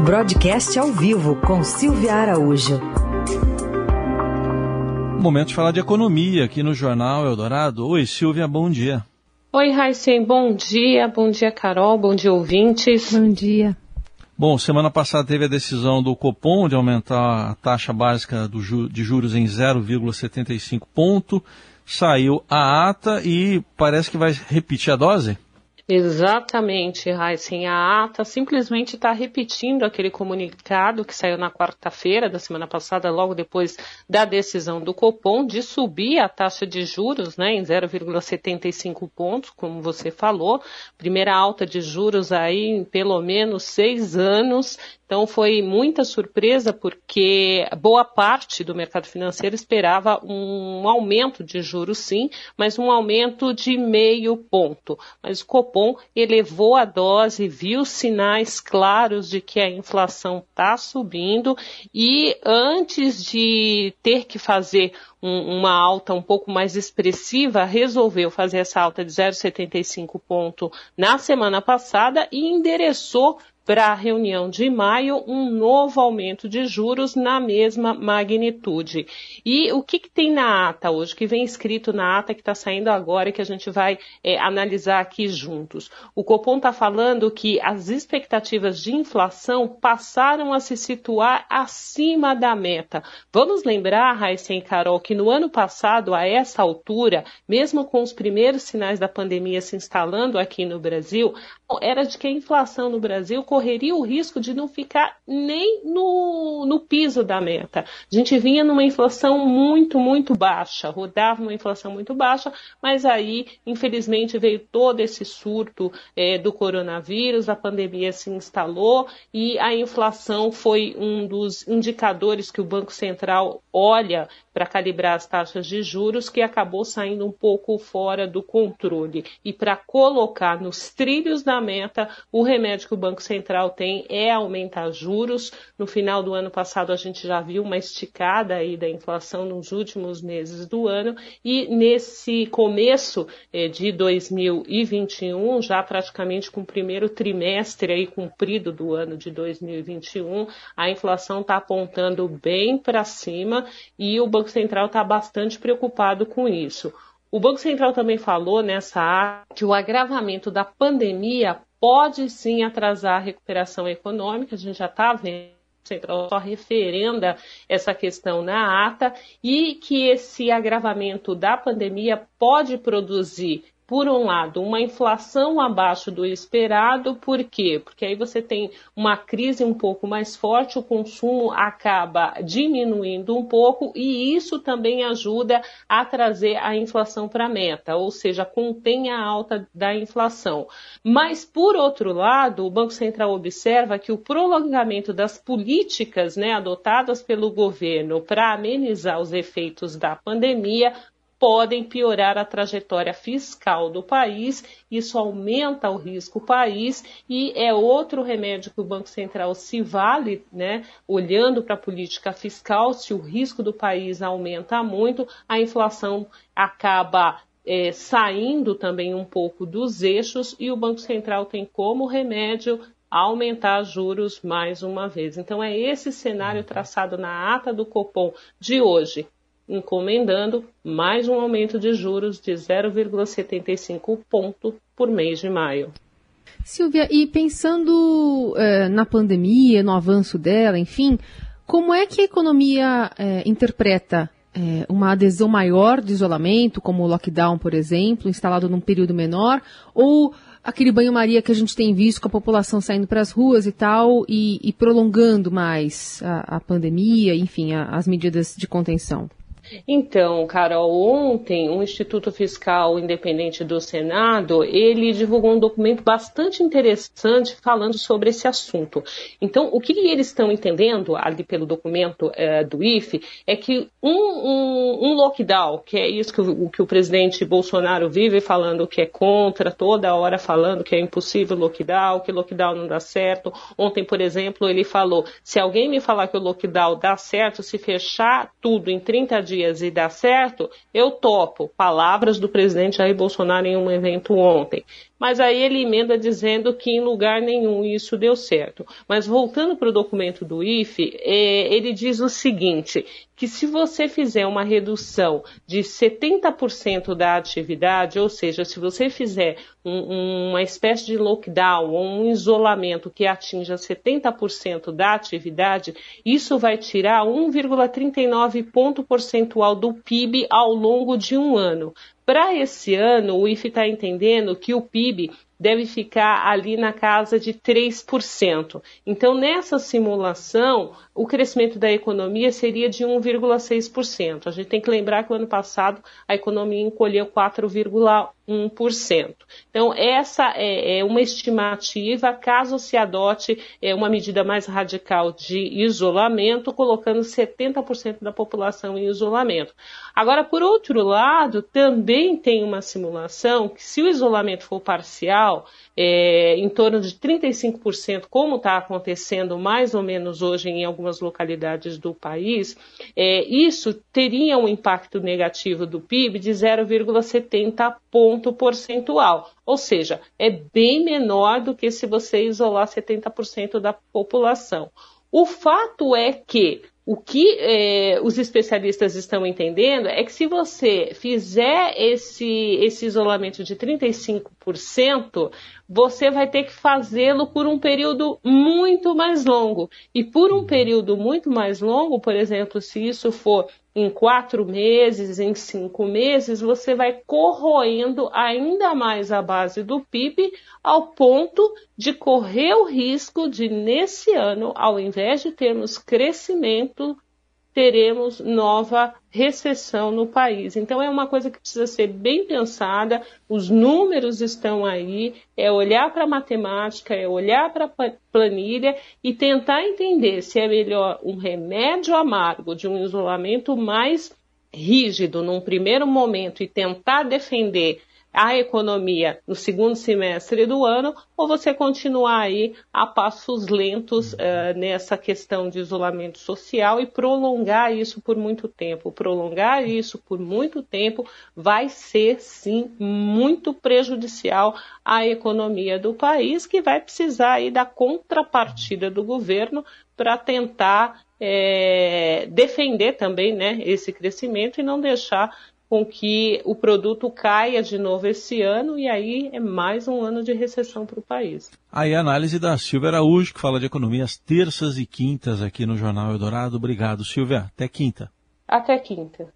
Broadcast ao vivo com Silvia Araújo. Momento de falar de economia aqui no Jornal Eldorado. Oi, Silvia, bom dia. Oi, Raíssen, bom dia. Bom dia, Carol. Bom dia, ouvintes. Bom dia. Bom, semana passada teve a decisão do Copom de aumentar a taxa básica ju de juros em 0,75 ponto. Saiu a ata e parece que vai repetir a dose? Exatamente, Heisen. A ata simplesmente está repetindo aquele comunicado que saiu na quarta-feira da semana passada, logo depois da decisão do Copom de subir a taxa de juros né, em 0,75 pontos, como você falou. Primeira alta de juros aí em pelo menos seis anos. Então foi muita surpresa porque boa parte do mercado financeiro esperava um aumento de juros sim, mas um aumento de meio ponto. Mas o Copom elevou a dose, viu sinais claros de que a inflação está subindo e antes de ter que fazer um, uma alta um pouco mais expressiva, resolveu fazer essa alta de 0,75 ponto na semana passada e endereçou para a reunião de maio um novo aumento de juros na mesma magnitude. E o que, que tem na ata hoje, que vem escrito na ata que está saindo agora e que a gente vai é, analisar aqui juntos? O Copom está falando que as expectativas de inflação passaram a se situar acima da meta. Vamos lembrar, Raíssa e Carol, que no ano passado, a essa altura, mesmo com os primeiros sinais da pandemia se instalando aqui no Brasil, era de que a inflação no Brasil correria o risco de não ficar nem no, no piso da meta. A gente vinha numa inflação muito, muito baixa, rodava uma inflação muito baixa, mas aí, infelizmente, veio todo esse surto é, do coronavírus, a pandemia se instalou e a inflação foi um dos indicadores que o Banco Central olha para calibrar as taxas de juros, que acabou saindo um pouco fora do controle. E para colocar nos trilhos da meta, o remédio que o Banco Central tem é aumentar juros. No final do ano passado, a gente já viu uma esticada aí da inflação nos últimos meses do ano, e nesse começo eh, de 2021, já praticamente com o primeiro trimestre aí cumprido do ano de 2021, a inflação está apontando bem para cima e o Banco Banco Central está bastante preocupado com isso. O Banco Central também falou nessa área que o agravamento da pandemia pode sim atrasar a recuperação econômica, a gente já está vendo. O Central só referenda essa questão na ata e que esse agravamento da pandemia pode produzir por um lado, uma inflação abaixo do esperado, por quê? Porque aí você tem uma crise um pouco mais forte, o consumo acaba diminuindo um pouco e isso também ajuda a trazer a inflação para a meta, ou seja, contém a alta da inflação. Mas, por outro lado, o Banco Central observa que o prolongamento das políticas né, adotadas pelo governo para amenizar os efeitos da pandemia podem piorar a trajetória fiscal do país, isso aumenta o risco país e é outro remédio que o Banco Central se vale, né, olhando para a política fiscal, se o risco do país aumenta muito, a inflação acaba é, saindo também um pouco dos eixos e o Banco Central tem como remédio aumentar juros mais uma vez. Então é esse cenário traçado na ata do Copom de hoje encomendando mais um aumento de juros de 0,75 ponto por mês de maio. Silvia, e pensando eh, na pandemia, no avanço dela, enfim, como é que a economia eh, interpreta eh, uma adesão maior de isolamento, como o lockdown, por exemplo, instalado num período menor, ou aquele banho-maria que a gente tem visto com a população saindo para as ruas e tal, e, e prolongando mais a, a pandemia, enfim, a, as medidas de contenção? Então, Carol, ontem o Instituto Fiscal Independente do Senado, ele divulgou um documento bastante interessante falando sobre esse assunto. Então, o que eles estão entendendo ali pelo documento é, do IFE é que um, um, um, lockdown, que é isso que o, que o presidente Bolsonaro vive falando que é contra, toda hora falando que é impossível lockdown, que lockdown não dá certo. Ontem, por exemplo, ele falou, se alguém me falar que o lockdown dá certo, se fechar tudo em 30 dias, dias e dá certo, eu topo. Palavras do presidente Jair Bolsonaro em um evento ontem. Mas aí ele emenda dizendo que em lugar nenhum isso deu certo. Mas voltando para o documento do IFE, é, ele diz o seguinte, que se você fizer uma redução de 70% da atividade, ou seja, se você fizer um, uma espécie de lockdown ou um isolamento que atinja 70% da atividade, isso vai tirar 1,39 ponto percentual do PIB ao longo de um ano. Para esse ano, o IFE está entendendo que o PIB deve ficar ali na casa de 3%. Então, nessa simulação, o crescimento da economia seria de 1,6%. A gente tem que lembrar que o ano passado a economia encolheu 4,1%. Então, essa é, é, uma estimativa caso se adote é, uma medida mais radical de isolamento, colocando 70% da população em isolamento. Agora, por outro lado, também tem uma simulação que, se o isolamento for parcial, é, em torno de 35%, como está acontecendo mais ou menos hoje em algumas localidades do país, é, isso teria um impacto negativo do PIB de 0,70 ponto percentual. Ou seja, é bem menor do que se você isolar 70% da população. O fato é que o que é, os especialistas estão entendendo é que se você fizer esse, esse isolamento de 35%, você vai ter que fazê-lo por um período muito mais longo. E por um período muito mais longo, por exemplo, se isso for em quatro meses, em cinco meses, você vai corroendo ainda mais a base do PIB ao ponto de correr o risco de, nesse ano, ao invés de termos crescimento, teremos nova recessão no país. Então é uma coisa que precisa ser bem pensada, os números estão aí, é olhar para a matemática, é olhar para a planilha e tentar entender se é melhor um remédio amargo de um isolamento mais rígido num primeiro momento e tentar defender a economia no segundo semestre do ano, ou você continuar aí a passos lentos uh, nessa questão de isolamento social e prolongar isso por muito tempo. Prolongar isso por muito tempo vai ser, sim, muito prejudicial à economia do país, que vai precisar aí da contrapartida do governo para tentar é, defender também né, esse crescimento e não deixar com que o produto caia de novo esse ano e aí é mais um ano de recessão para o país. Aí a análise da Silvia Araújo, que fala de economia às terças e quintas aqui no Jornal Eldorado. Obrigado, Silvia. Até quinta. Até quinta.